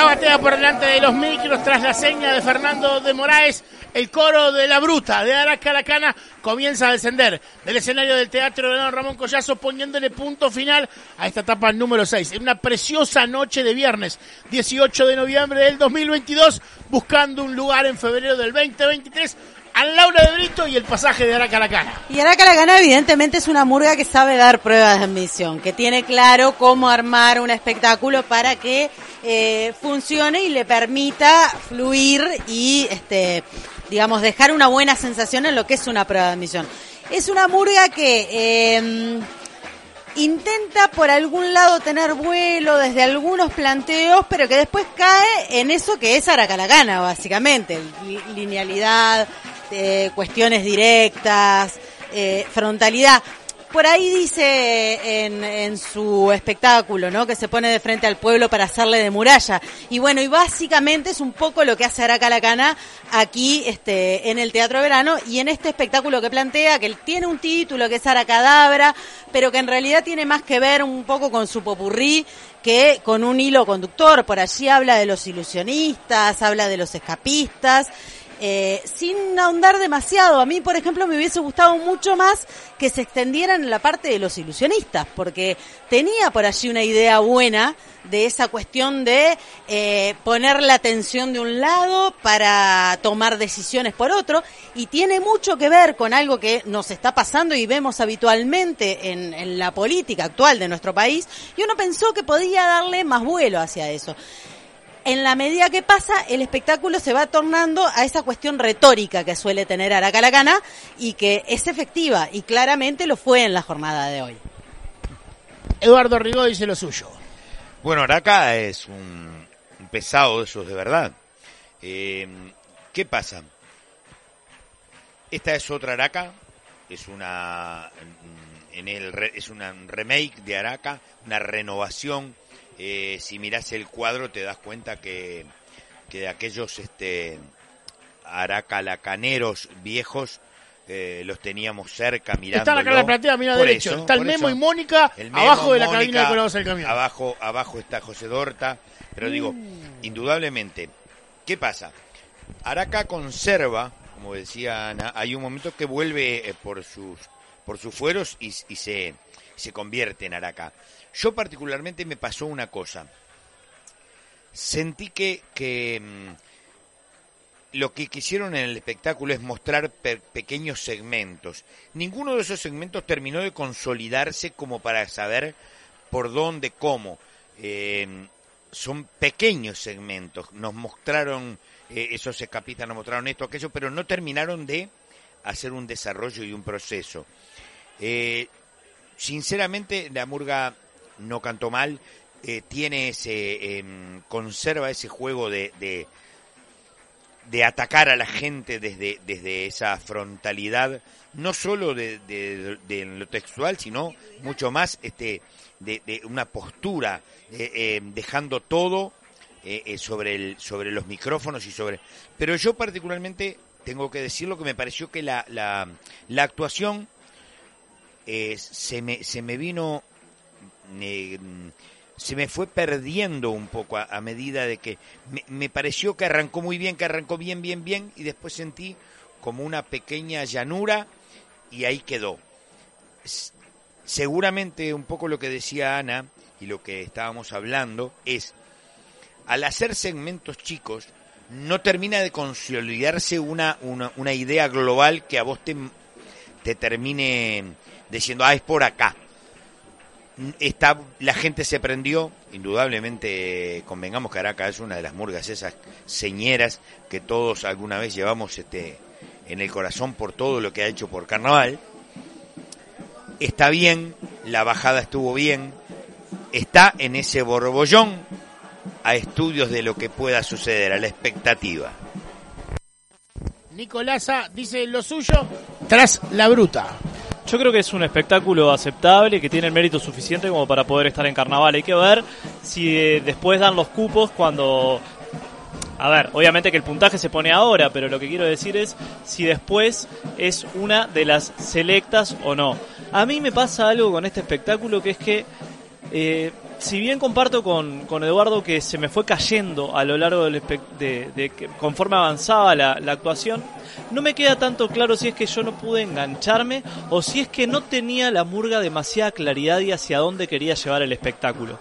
La batea por delante de los micros tras la seña de Fernando de Moraes. El coro de la bruta de Aracalacana comienza a descender del escenario del Teatro de Don Ramón Collazo poniéndole punto final a esta etapa número 6. En una preciosa noche de viernes 18 de noviembre del 2022 buscando un lugar en febrero del 2023 a Laura de Brito y el pasaje de Aracalacana. Y Aracalacana evidentemente es una murga que sabe dar pruebas de admisión, que tiene claro cómo armar un espectáculo para que eh, funcione y le permita fluir y este digamos dejar una buena sensación en lo que es una prueba de admisión. Es una murga que eh, intenta por algún lado tener vuelo desde algunos planteos, pero que después cae en eso que es Aracalacana, básicamente. Li- Linealidad, eh, cuestiones directas, eh, frontalidad. Por ahí dice en, en su espectáculo, ¿no? Que se pone de frente al pueblo para hacerle de muralla. Y bueno, y básicamente es un poco lo que hace Aracalacana aquí, este, en el Teatro Verano y en este espectáculo que plantea, que tiene un título que es Aracadabra, pero que en realidad tiene más que ver un poco con su popurrí que con un hilo conductor. Por allí habla de los ilusionistas, habla de los escapistas. Eh, sin ahondar demasiado, a mí, por ejemplo, me hubiese gustado mucho más que se extendieran en la parte de los ilusionistas, porque tenía por allí una idea buena de esa cuestión de eh, poner la atención de un lado para tomar decisiones por otro, y tiene mucho que ver con algo que nos está pasando y vemos habitualmente en, en la política actual de nuestro país, y uno pensó que podía darle más vuelo hacia eso en la medida que pasa, el espectáculo se va tornando a esa cuestión retórica que suele tener Aracalacana y que es efectiva y claramente lo fue en la jornada de hoy. Eduardo Rigó dice lo suyo. Bueno, Araca es un, un pesado de esos de verdad. Eh, ¿Qué pasa? Esta es otra Araca, es una en el re- es una un remake de Araca, una renovación. Eh, si miras el cuadro te das cuenta que, que de aquellos este aracalacaneros viejos eh, los teníamos cerca mirando. Está la cara de platea, mira derecho. Está el Memo y Mónica abajo de la cabina de colados del camión. Abajo, abajo está José Dorta. Pero digo, Mm. indudablemente, ¿qué pasa? Araca conserva, como decía Ana, hay un momento que vuelve eh, por sus por sus fueros y, y se, se convierte en Araca. Yo particularmente me pasó una cosa. Sentí que, que mm, lo que quisieron en el espectáculo es mostrar pe- pequeños segmentos. Ninguno de esos segmentos terminó de consolidarse como para saber por dónde, cómo. Eh, son pequeños segmentos. Nos mostraron, eh, esos escapistas nos mostraron esto, aquello, pero no terminaron de hacer un desarrollo y un proceso. Eh, sinceramente, la murga no cantó mal, eh, tiene ese, em, conserva ese juego de, de, atacar a la gente desde, desde esa frontalidad, no solo de, lo textual, sino mucho más este, de, una postura, eh, eh, dejando todo eh, sobre, el, sobre los micrófonos y sobre... Pero yo particularmente tengo que decirlo que me pareció que la, la, la actuación se, me, se me vino... se me fue perdiendo un poco a, medida de que me, me pareció que arrancó muy bien, que arrancó bien, bien, bien, y después sentí como una pequeña llanura y ahí quedó. Seguramente un poco lo que decía Ana y lo que estábamos hablando es, al hacer segmentos chicos, no termina de consolidarse una, una, una idea global que a vos te, te termine diciendo, ah, es por acá. Está, la gente se prendió, indudablemente convengamos que Araca es una de las murgas esas señeras que todos alguna vez llevamos este en el corazón por todo lo que ha hecho por carnaval. Está bien, la bajada estuvo bien, está en ese borbollón a estudios de lo que pueda suceder, a la expectativa. Nicolasa dice lo suyo tras la bruta. Yo creo que es un espectáculo aceptable, que tiene el mérito suficiente como para poder estar en carnaval. Hay que ver si eh, después dan los cupos cuando... A ver, obviamente que el puntaje se pone ahora, pero lo que quiero decir es si después es una de las selectas o no. A mí me pasa algo con este espectáculo que es que eh, si bien comparto con, con, Eduardo que se me fue cayendo a lo largo del de, de, conforme avanzaba la, la, actuación, no me queda tanto claro si es que yo no pude engancharme o si es que no tenía la murga demasiada claridad y hacia dónde quería llevar el espectáculo.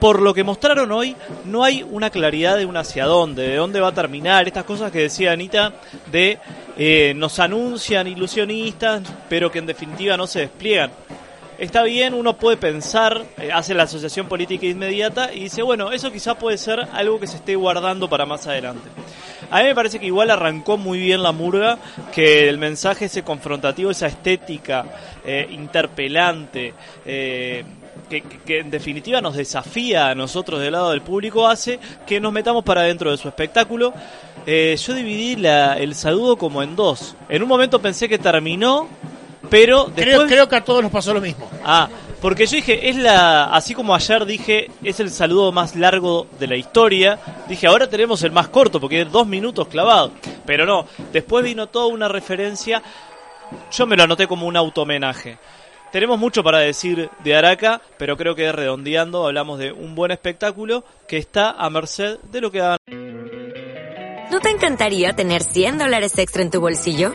Por lo que mostraron hoy, no hay una claridad de un hacia dónde, de dónde va a terminar, estas cosas que decía Anita de eh, nos anuncian ilusionistas, pero que en definitiva no se despliegan está bien, uno puede pensar, eh, hace la asociación política inmediata y dice, bueno, eso quizá puede ser algo que se esté guardando para más adelante. A mí me parece que igual arrancó muy bien la murga, que el mensaje ese confrontativo, esa estética eh, interpelante, eh, que, en definitiva nos desafía a nosotros del lado del público, hace que nos metamos para dentro de su espectáculo. yo dividí la, el saludo como en dos. En un momento pensé que terminó pero después... creo, creo que a todos nos pasó lo mismo. Ah, porque yo dije, es la, así como ayer dije, es el saludo más largo de la historia, dije, ahora tenemos el más corto, porque es dos minutos clavado. Pero no, después vino toda una referencia, yo me lo anoté como un auto-homenaje. Tenemos mucho para decir de Araca, pero creo que redondeando hablamos de un buen espectáculo que está a merced de lo que hagan. ¿No te encantaría tener 100 dólares extra en tu bolsillo?